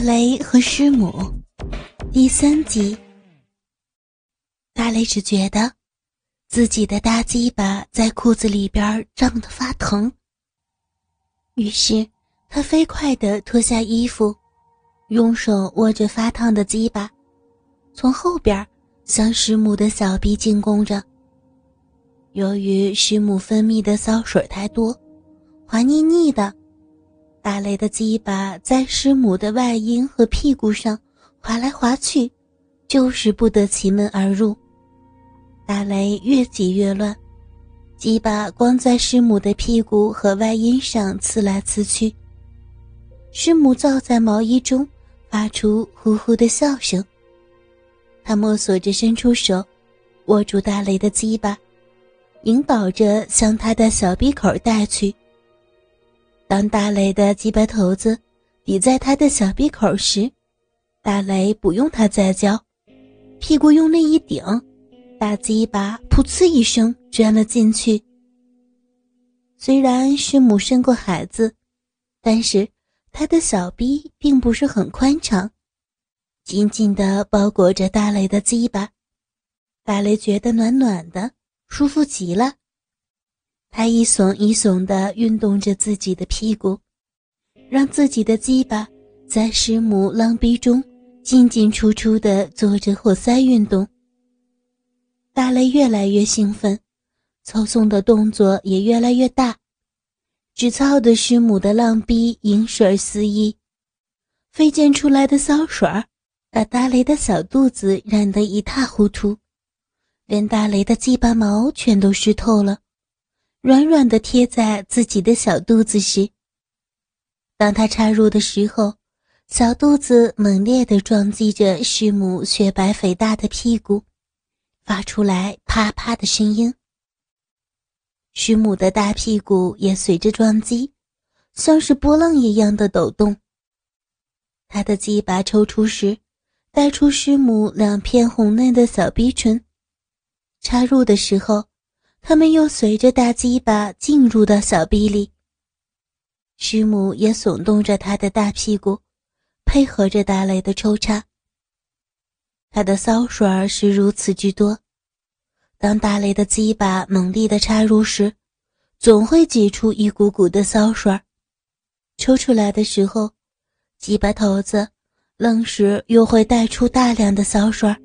雷和师母，第三集。大雷只觉得自己的大鸡巴在裤子里边胀得发疼，于是他飞快地脱下衣服，用手握着发烫的鸡巴，从后边向师母的小臂进攻着。由于师母分泌的骚水太多，滑腻腻的。大雷的鸡巴在师母的外阴和屁股上滑来滑去，就是不得其门而入。大雷越挤越乱，鸡巴光在师母的屁股和外阴上刺来刺去。师母罩在毛衣中，发出呼呼的笑声。他摸索着伸出手，握住大雷的鸡巴，引导着向他的小鼻口带去。当大雷的鸡巴头子抵在他的小鼻口时，大雷不用他再叫，屁股用力一顶，大鸡巴噗呲一声钻了进去。虽然师母生过孩子，但是他的小臂并不是很宽敞，紧紧地包裹着大雷的鸡巴，大雷觉得暖暖的，舒服极了。他一耸一耸地运动着自己的屁股，让自己的鸡巴在师母浪逼中进进出出地做着活塞运动。大雷越来越兴奋，操纵的动作也越来越大，只操的师母的浪逼饮水肆意，飞溅出来的骚水儿把大雷的小肚子染得一塌糊涂，连大雷的鸡巴毛全都湿透了。软软的贴在自己的小肚子时，当他插入的时候，小肚子猛烈地撞击着师母雪白肥大的屁股，发出来啪啪的声音。师母的大屁股也随着撞击，像是波浪一样的抖动。他的鸡巴抽出时，带出师母两片红嫩的小逼唇，插入的时候。他们又随着大鸡巴进入到小臂里。师母也耸动着他的大屁股，配合着大雷的抽插。他的骚水儿是如此之多，当大雷的鸡巴猛力的插入时，总会挤出一股股的骚水儿。抽出来的时候，鸡巴头子愣是又会带出大量的骚水儿。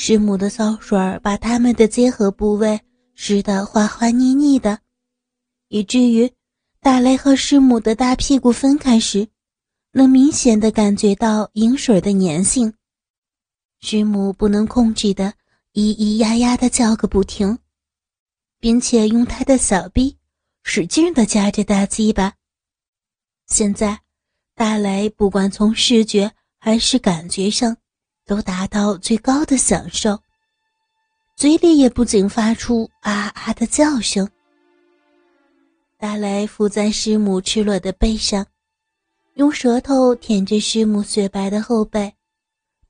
师母的骚水把他们的结合部位湿得滑滑腻腻的，以至于大雷和师母的大屁股分开时，能明显的感觉到饮水的粘性。师母不能控制的咿咿呀呀的叫个不停，并且用他的小臂使劲的夹着大鸡巴。现在，大雷不管从视觉还是感觉上。都达到最高的享受，嘴里也不仅发出啊啊的叫声。大雷伏在师母赤裸的背上，用舌头舔着师母雪白的后背，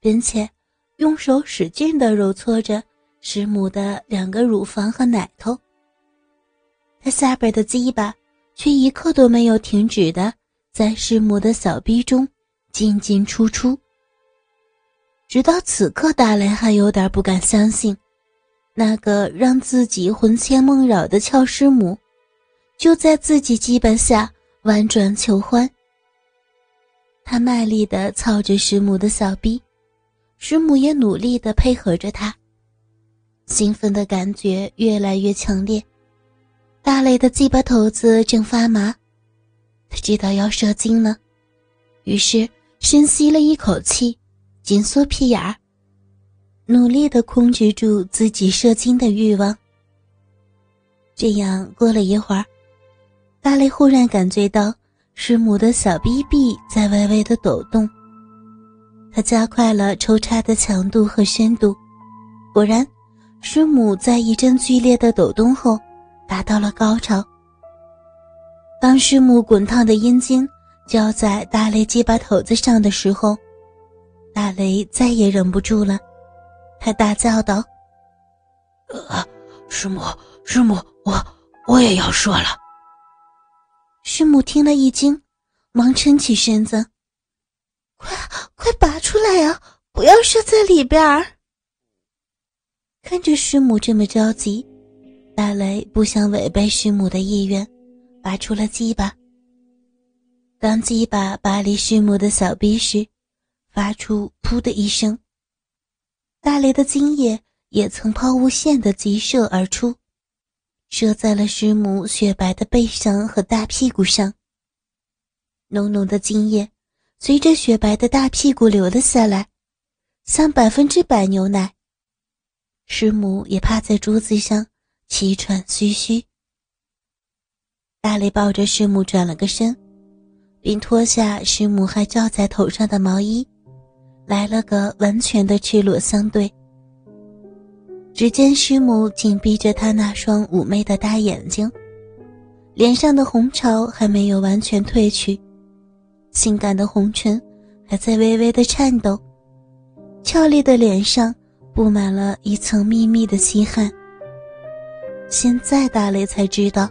并且用手使劲地揉搓着师母的两个乳房和奶头。他下边的鸡巴却一刻都没有停止的在师母的小逼中进进出出。直到此刻，大雷还有点不敢相信，那个让自己魂牵梦绕的俏师母，就在自己基本下婉转求欢。他卖力地操着师母的小臂，师母也努力地配合着他。兴奋的感觉越来越强烈，大雷的鸡巴头子正发麻，他知道要射精了，于是深吸了一口气。紧缩屁眼儿，努力的控制住自己射精的欲望。这样过了一会儿，大雷忽然感觉到师母的小逼壁在微微的抖动。他加快了抽插的强度和深度，果然，师母在一阵剧烈的抖动后达到了高潮。当师母滚烫的阴茎浇在大雷鸡巴头子上的时候。大雷再也忍不住了，他大叫道：“啊，师母，师母，我我也要射了。”师母听了一惊，忙撑起身子。快快拔出来呀！不要射在里边儿。看着师母这么着急，大雷不想违背师母的意愿，拔出了鸡巴。当鸡巴拔离师母的小臂时，发出“噗”的一声。大雷的精液也曾抛物线的急射而出，射在了师母雪白的背上和大屁股上。浓浓的精液随着雪白的大屁股流了下来，像百分之百牛奶。师母也趴在桌子上，气喘吁吁。大雷抱着师母转了个身。并脱下师母还罩在头上的毛衣，来了个完全的赤裸相对。只见师母紧闭着她那双妩媚的大眼睛，脸上的红潮还没有完全褪去，性感的红唇还在微微的颤抖，俏丽的脸上布满了一层密密的细汗。现在大雷才知道，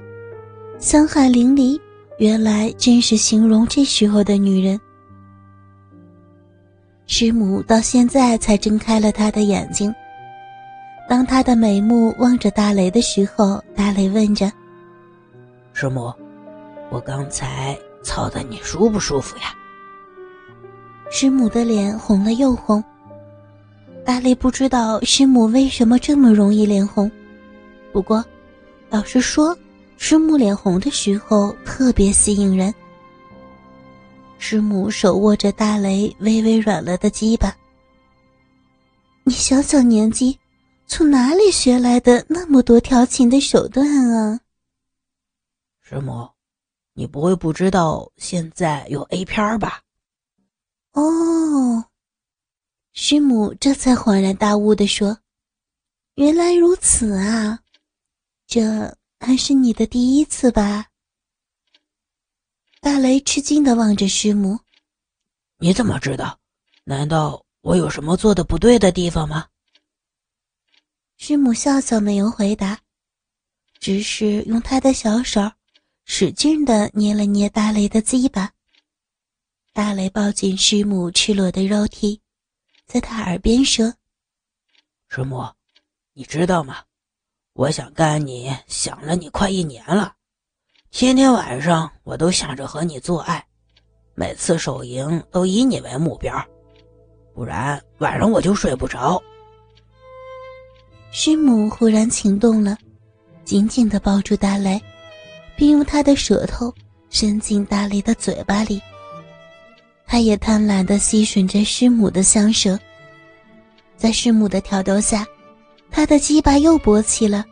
香汗淋漓。原来正是形容这时候的女人。师母到现在才睁开了她的眼睛。当他的眉目望着大雷的时候，大雷问着：“师母，我刚才操的你舒不舒服呀？”师母的脸红了又红。大雷不知道师母为什么这么容易脸红，不过，老实说。师母脸红的时候特别吸引人。师母手握着大雷微微软了的鸡巴。你小小年纪，从哪里学来的那么多调情的手段啊？师母，你不会不知道现在有 A 片吧？哦，师母这才恍然大悟的说：“原来如此啊，这……”还是你的第一次吧？大雷吃惊的望着师母：“你怎么知道？难道我有什么做的不对的地方吗？”师母笑笑，没有回答，只是用她的小手使劲的捏了捏大雷的鸡巴。大雷抱紧师母赤裸的肉体，在他耳边说：“师母，你知道吗？”我想干你，想了你快一年了，天天晚上我都想着和你做爱，每次手淫都以你为目标，不然晚上我就睡不着。师母忽然情动了，紧紧的抱住大雷，并用他的舌头伸进大雷的嘴巴里。他也贪婪的吸吮着师母的香舌，在师母的挑逗下。他的鸡巴又勃起了，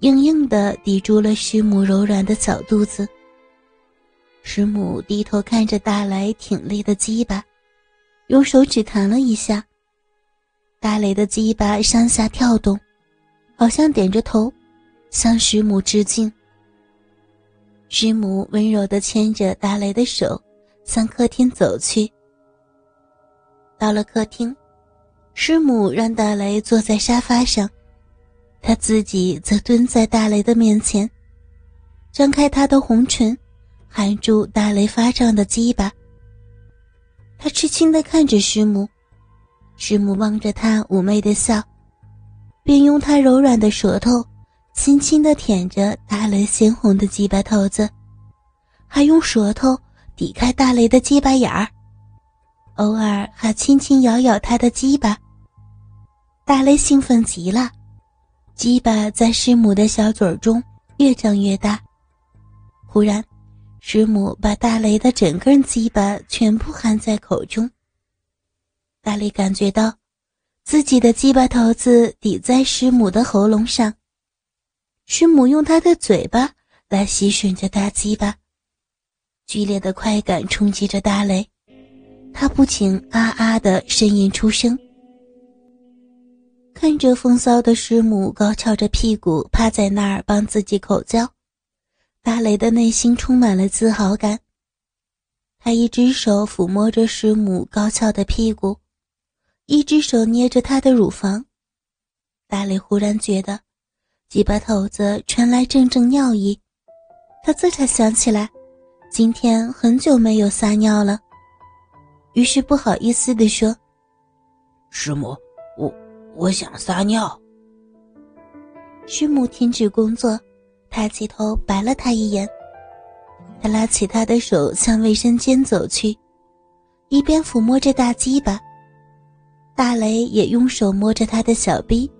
硬硬的抵住了师母柔软的小肚子。师母低头看着大雷挺立的鸡巴，用手指弹了一下。大雷的鸡巴上下跳动，好像点着头，向师母致敬。师母温柔的牵着大雷的手，向客厅走去。到了客厅。师母让大雷坐在沙发上，他自己则蹲在大雷的面前，张开他的红唇，含住大雷发胀的鸡巴。他痴情的看着师母，师母望着他妩媚的笑，并用他柔软的舌头轻轻的舔着大雷鲜红的鸡巴头子，还用舌头抵开大雷的鸡巴眼儿。偶尔还轻轻咬咬他的鸡巴。大雷兴奋极了，鸡巴在师母的小嘴中越长越大。忽然，师母把大雷的整根鸡巴全部含在口中。大雷感觉到自己的鸡巴头子抵在师母的喉咙上，师母用她的嘴巴来吸吮着大鸡巴，剧烈的快感冲击着大雷。他不禁啊啊的呻吟出声，看着风骚的师母高翘着屁股趴在那儿帮自己口交，大雷的内心充满了自豪感。他一只手抚摸着师母高翘的屁股，一只手捏着她的乳房。大雷忽然觉得，鸡巴头子传来阵阵尿意，他这才想起来，今天很久没有撒尿了。于是不好意思地说：“师母，我想撒尿。”师母停止工作，抬起头白了他一眼。他拉起他的手向卫生间走去，一边抚摸着大鸡巴。大雷也用手摸着他的小臂，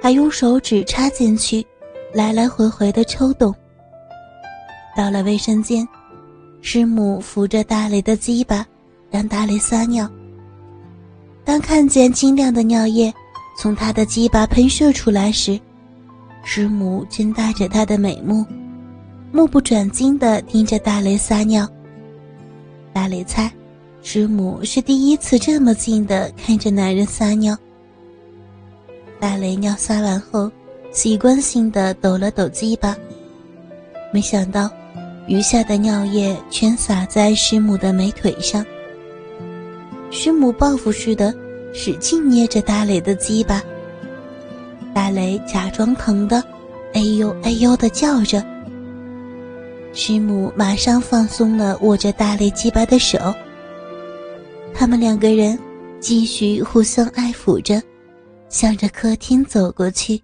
还用手指插进去，来来回回的抽动。到了卫生间，师母扶着大雷的鸡巴，让大雷撒尿。当看见清亮的尿液从他的鸡巴喷射出来时，师母睁大着她的美目，目不转睛地盯着大雷撒尿。大雷猜，师母是第一次这么近的看着男人撒尿。大雷尿撒完后，习惯性的抖了抖鸡巴，没想到，余下的尿液全洒在师母的美腿上。师母报复似的使劲捏着大雷的鸡巴。大雷假装疼的，哎呦哎呦的叫着。师母马上放松了握着大雷鸡巴的手。他们两个人继续互相爱抚着，向着客厅走过去。